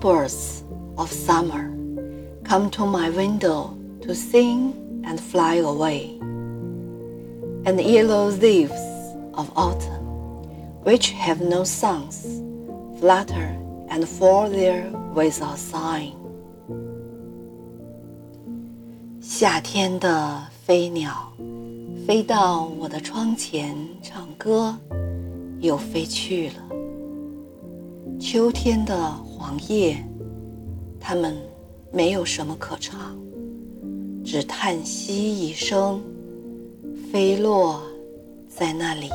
birds of summer come to my window to sing and fly away, and yellow leaves of autumn, which have no songs, flutter and fall there without sighing. 夏天的飞鸟飞到我的窗前唱歌，又飞去了。 秋天的黄叶，它们没有什么可唱，只叹息一声，飞落在那里。